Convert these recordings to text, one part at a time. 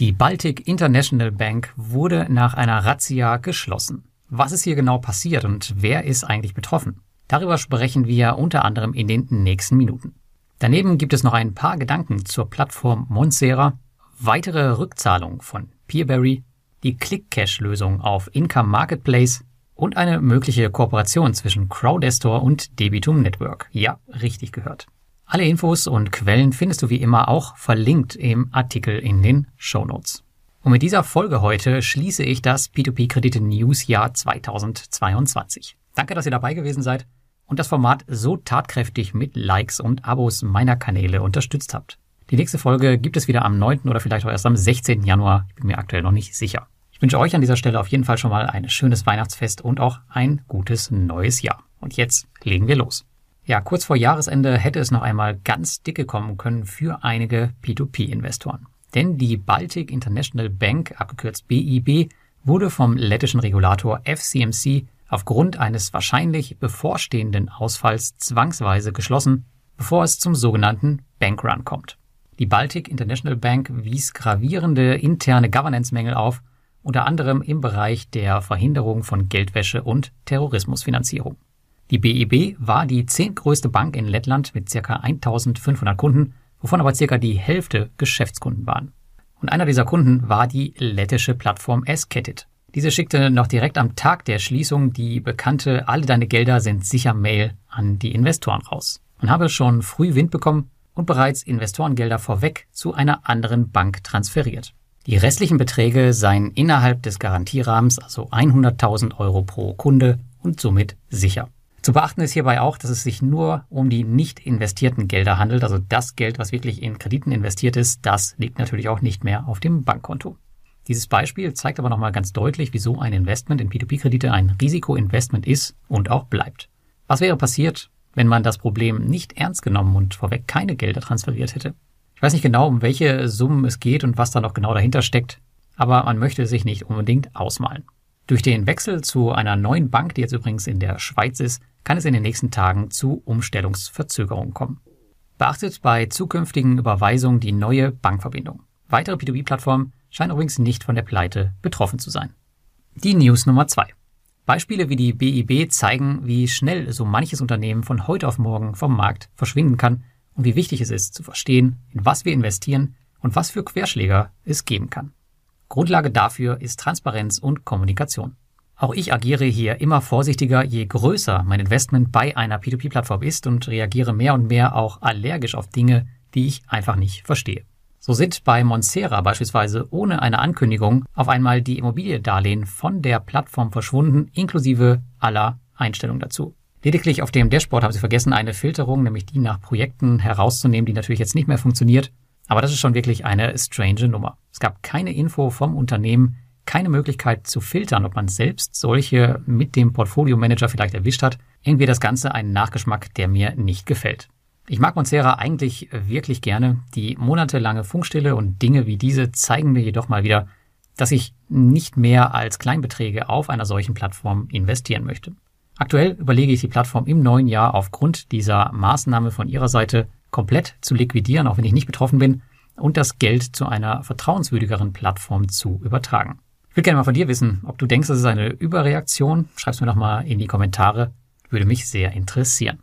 Die Baltic International Bank wurde nach einer Razzia geschlossen. Was ist hier genau passiert und wer ist eigentlich betroffen? Darüber sprechen wir unter anderem in den nächsten Minuten. Daneben gibt es noch ein paar Gedanken zur Plattform Monsera, weitere Rückzahlung von Peerberry, die Click-Cash-Lösung auf Income Marketplace und eine mögliche Kooperation zwischen Crowdestor und Debitum Network. Ja, richtig gehört. Alle Infos und Quellen findest du wie immer auch verlinkt im Artikel in den Show Notes. Und mit dieser Folge heute schließe ich das P2P-Kredite News Jahr 2022. Danke, dass ihr dabei gewesen seid und das Format so tatkräftig mit Likes und Abos meiner Kanäle unterstützt habt. Die nächste Folge gibt es wieder am 9. oder vielleicht auch erst am 16. Januar. Ich bin mir aktuell noch nicht sicher. Ich wünsche euch an dieser Stelle auf jeden Fall schon mal ein schönes Weihnachtsfest und auch ein gutes neues Jahr. Und jetzt legen wir los. Ja, kurz vor Jahresende hätte es noch einmal ganz dicke kommen können für einige P2P-Investoren. Denn die Baltic International Bank, abgekürzt BIB, wurde vom lettischen Regulator FCMC aufgrund eines wahrscheinlich bevorstehenden Ausfalls zwangsweise geschlossen, bevor es zum sogenannten Bankrun kommt. Die Baltic International Bank wies gravierende interne Governance-Mängel auf, unter anderem im Bereich der Verhinderung von Geldwäsche und Terrorismusfinanzierung. Die BIB war die zehntgrößte Bank in Lettland mit ca. 1500 Kunden, wovon aber ca. die Hälfte Geschäftskunden waren. Und einer dieser Kunden war die lettische Plattform Esketit. Diese schickte noch direkt am Tag der Schließung die bekannte Alle deine Gelder sind sicher Mail an die Investoren raus. Man habe schon früh Wind bekommen und bereits Investorengelder vorweg zu einer anderen Bank transferiert. Die restlichen Beträge seien innerhalb des Garantierahmens, also 100.000 Euro pro Kunde und somit sicher. Zu beachten ist hierbei auch, dass es sich nur um die nicht investierten Gelder handelt, also das Geld, was wirklich in Krediten investiert ist, das liegt natürlich auch nicht mehr auf dem Bankkonto. Dieses Beispiel zeigt aber nochmal ganz deutlich, wieso ein Investment in P2P-Kredite ein Risikoinvestment ist und auch bleibt. Was wäre passiert, wenn man das Problem nicht ernst genommen und vorweg keine Gelder transferiert hätte? Ich weiß nicht genau, um welche Summen es geht und was da noch genau dahinter steckt, aber man möchte sich nicht unbedingt ausmalen. Durch den Wechsel zu einer neuen Bank, die jetzt übrigens in der Schweiz ist, kann es in den nächsten Tagen zu Umstellungsverzögerungen kommen. Beachtet bei zukünftigen Überweisungen die neue Bankverbindung. Weitere P2P-Plattformen scheinen übrigens nicht von der Pleite betroffen zu sein. Die News Nummer zwei: Beispiele wie die BIB zeigen, wie schnell so manches Unternehmen von heute auf morgen vom Markt verschwinden kann und wie wichtig es ist zu verstehen, in was wir investieren und was für Querschläger es geben kann. Grundlage dafür ist Transparenz und Kommunikation. Auch ich agiere hier immer vorsichtiger, je größer mein Investment bei einer P2P-Plattform ist und reagiere mehr und mehr auch allergisch auf Dinge, die ich einfach nicht verstehe. So sind bei Monsera beispielsweise ohne eine Ankündigung auf einmal die Immobiliendarlehen von der Plattform verschwunden, inklusive aller Einstellungen dazu. Lediglich auf dem Dashboard haben sie vergessen, eine Filterung, nämlich die nach Projekten herauszunehmen, die natürlich jetzt nicht mehr funktioniert. Aber das ist schon wirklich eine strange Nummer. Es gab keine Info vom Unternehmen, keine Möglichkeit zu filtern, ob man selbst solche mit dem Portfolio Manager vielleicht erwischt hat. Irgendwie das Ganze einen Nachgeschmack, der mir nicht gefällt. Ich mag Monsera eigentlich wirklich gerne. Die monatelange Funkstille und Dinge wie diese zeigen mir jedoch mal wieder, dass ich nicht mehr als Kleinbeträge auf einer solchen Plattform investieren möchte. Aktuell überlege ich die Plattform im neuen Jahr aufgrund dieser Maßnahme von ihrer Seite komplett zu liquidieren, auch wenn ich nicht betroffen bin, und das Geld zu einer vertrauenswürdigeren Plattform zu übertragen. Ich würde gerne mal von dir wissen, ob du denkst, das ist eine Überreaktion. Schreib's mir doch mal in die Kommentare. Würde mich sehr interessieren.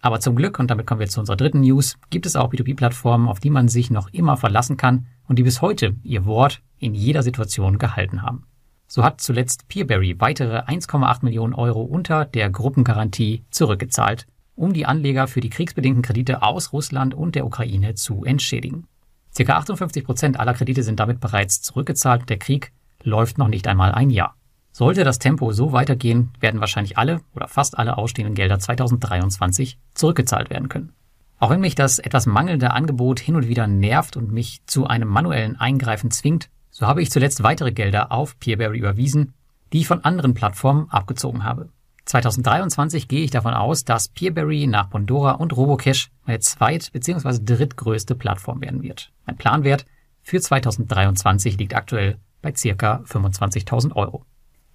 Aber zum Glück, und damit kommen wir zu unserer dritten News, gibt es auch B2B-Plattformen, auf die man sich noch immer verlassen kann und die bis heute ihr Wort in jeder Situation gehalten haben. So hat zuletzt Peerberry weitere 1,8 Millionen Euro unter der Gruppengarantie zurückgezahlt, um die Anleger für die kriegsbedingten Kredite aus Russland und der Ukraine zu entschädigen. Circa 58 Prozent aller Kredite sind damit bereits zurückgezahlt. Der Krieg läuft noch nicht einmal ein Jahr. Sollte das Tempo so weitergehen, werden wahrscheinlich alle oder fast alle ausstehenden Gelder 2023 zurückgezahlt werden können. Auch wenn mich das etwas mangelnde Angebot hin und wieder nervt und mich zu einem manuellen Eingreifen zwingt, so habe ich zuletzt weitere Gelder auf Peerberry überwiesen, die ich von anderen Plattformen abgezogen habe. 2023 gehe ich davon aus, dass Peerberry nach Bondora und Robocash meine zweit- bzw. drittgrößte Plattform werden wird. Mein Planwert für 2023 liegt aktuell bei circa 25.000 Euro.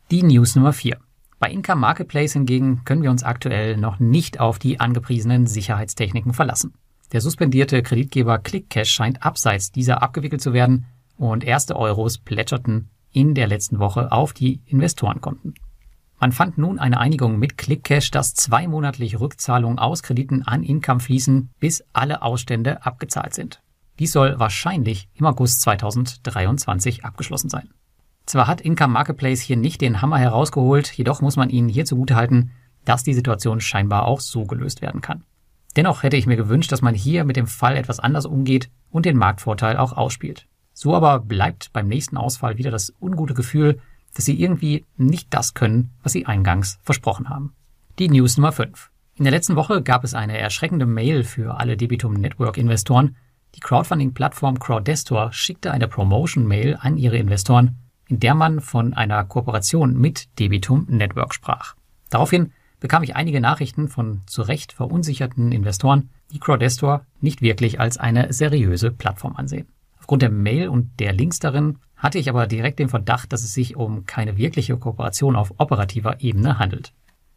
Die News Nummer 4. Bei Income Marketplace hingegen können wir uns aktuell noch nicht auf die angepriesenen Sicherheitstechniken verlassen. Der suspendierte Kreditgeber ClickCash scheint abseits dieser abgewickelt zu werden und erste Euros plätscherten in der letzten Woche auf die Investorenkonten. Man fand nun eine Einigung mit ClickCash, dass zweimonatliche Rückzahlungen aus Krediten an Income fließen, bis alle Ausstände abgezahlt sind. Dies soll wahrscheinlich im August 2023 abgeschlossen sein. Zwar hat Income Marketplace hier nicht den Hammer herausgeholt, jedoch muss man ihnen hier zugutehalten, dass die Situation scheinbar auch so gelöst werden kann. Dennoch hätte ich mir gewünscht, dass man hier mit dem Fall etwas anders umgeht und den Marktvorteil auch ausspielt. So aber bleibt beim nächsten Ausfall wieder das ungute Gefühl, dass sie irgendwie nicht das können, was sie eingangs versprochen haben. Die News Nummer 5. In der letzten Woche gab es eine erschreckende Mail für alle Debitum Network Investoren. Die Crowdfunding-Plattform Crowdestor schickte eine Promotion-Mail an ihre Investoren, in der man von einer Kooperation mit Debitum Network sprach. Daraufhin bekam ich einige Nachrichten von zu Recht verunsicherten Investoren, die Crowdestor nicht wirklich als eine seriöse Plattform ansehen. Aufgrund der Mail und der Links darin hatte ich aber direkt den Verdacht, dass es sich um keine wirkliche Kooperation auf operativer Ebene handelt.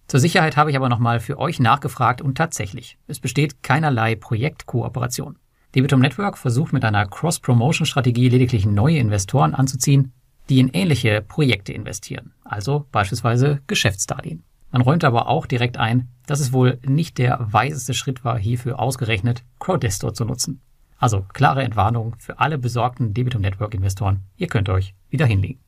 Zur Sicherheit habe ich aber nochmal für euch nachgefragt und tatsächlich, es besteht keinerlei Projektkooperation. Debitum Network versucht mit einer Cross-Promotion-Strategie lediglich neue Investoren anzuziehen, die in ähnliche Projekte investieren, also beispielsweise Geschäftsdarlehen. Man räumt aber auch direkt ein, dass es wohl nicht der weiseste Schritt war, hierfür ausgerechnet Crowdestor zu nutzen. Also klare Entwarnung für alle besorgten Debitum Network Investoren. Ihr könnt euch wieder hinlegen.